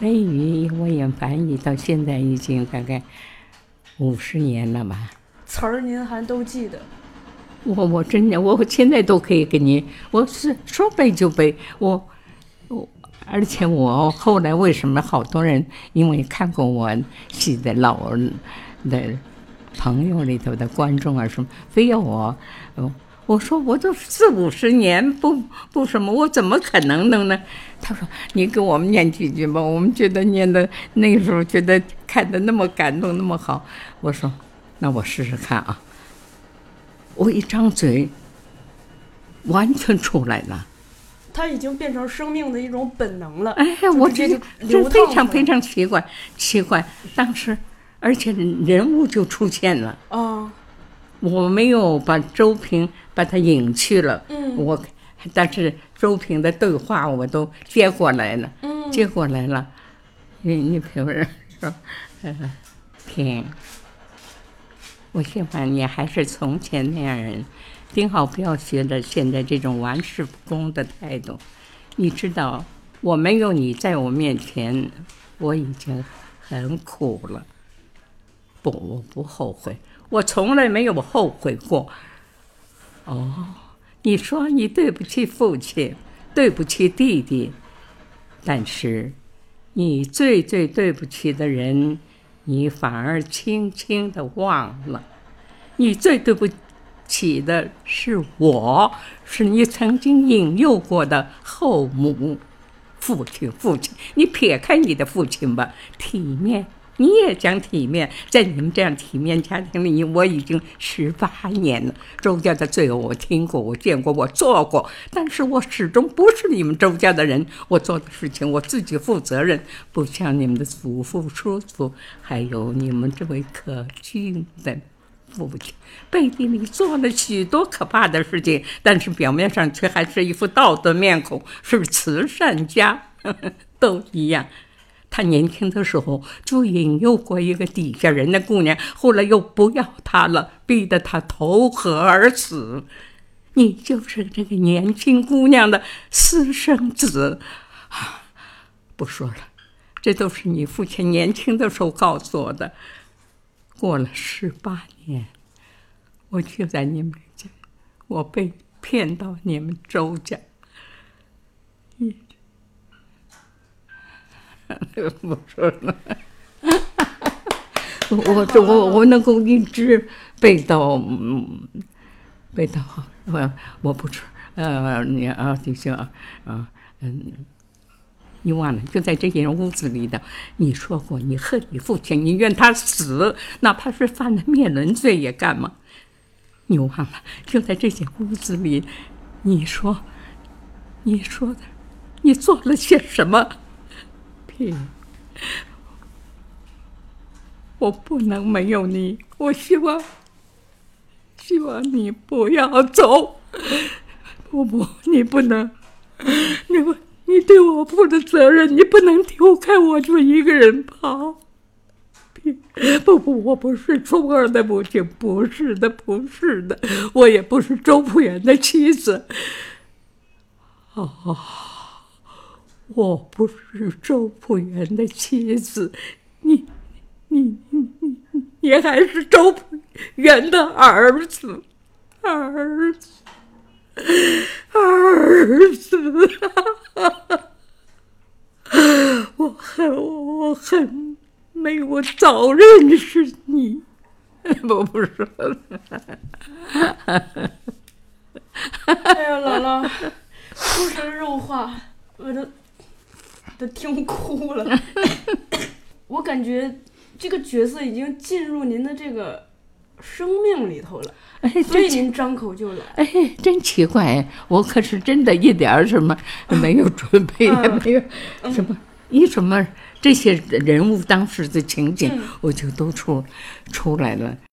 雷雨我也翻译到现在已经大概五十年了吧。词儿您还都记得？我我真的，我现在都可以给您，我是说背就背。我我，而且我后来为什么好多人因为看过我戏的老的朋友里头的观众啊什么，非要我，呃我说我都四五十年不不什么，我怎么可能能呢？他说你给我们念几句吧，我们觉得念的那个时候觉得看的那么感动那么好。我说那我试试看啊。我一张嘴，完全出来了。它已经变成生命的一种本能了。哎，我这这非常非常奇怪，奇怪。当时，而且人物就出现了。啊，我没有把周平把他引去了，嗯我但是周平的对话我都接过来了，嗯接过来了。你你比如说，呃，天，我希望你还是从前那样人，顶好不要学着现在这种玩世不恭的态度。你知道，我没有你在我面前，我已经很苦了。不，我不后悔，我从来没有后悔过。哦，你说你对不起父亲，对不起弟弟，但是你最最对不起的人，你反而轻轻的忘了。你最对不起的是我，是你曾经引诱过的后母。父亲，父亲，你撇开你的父亲吧，体面，你也讲体面，在你们这样体面家庭里，我已经十八年了。周家的罪恶我听过，我见过，我做过，但是我始终不是你们周家的人。我做的事情我自己负责任，不像你们的祖父、叔祖，还有你们这位可敬的父亲，背地里做了许多可怕的事情，但是表面上却还是一副道德面孔，是慈善家，都一样。他年轻的时候就引诱过一个底下人的姑娘，后来又不要她了，逼得她投河而死。你就是这个年轻姑娘的私生子，啊，不说了，这都是你父亲年轻的时候告诉我的。过了十八年，我就在你们家，我被骗到你们周家。你不说了，我这我我能够一直背到，嗯，背到我我不说，呃，你啊，弟兄啊，嗯。你忘了，就在这间屋子里的，你说过你恨你父亲，你愿他死，哪怕是犯了灭伦罪也干嘛？你忘了，就在这间屋子里，你说，你说的，你做了些什么？我不能没有你，我希望，希望你不要走，不不，你不能，你不。你对我负的责任，你不能丢开我就一个人跑。不不，我不是初二的母亲，不是的，不是的，我也不是周朴园的妻子。哦，我不是周朴园的妻子，你，你，你，你，你还是周朴园的儿子，儿子。儿子，我恨我恨没我早认识你，我不说了。哎呀，姥姥，出神入化，我都都听哭了。我感觉这个角色已经进入您的这个生命里头了，哎，所以您张口就来。哎，真奇怪，我可是真的一点儿什么 没有准备，也没有什么一什么这些人物当时的情景，我就都出出来了。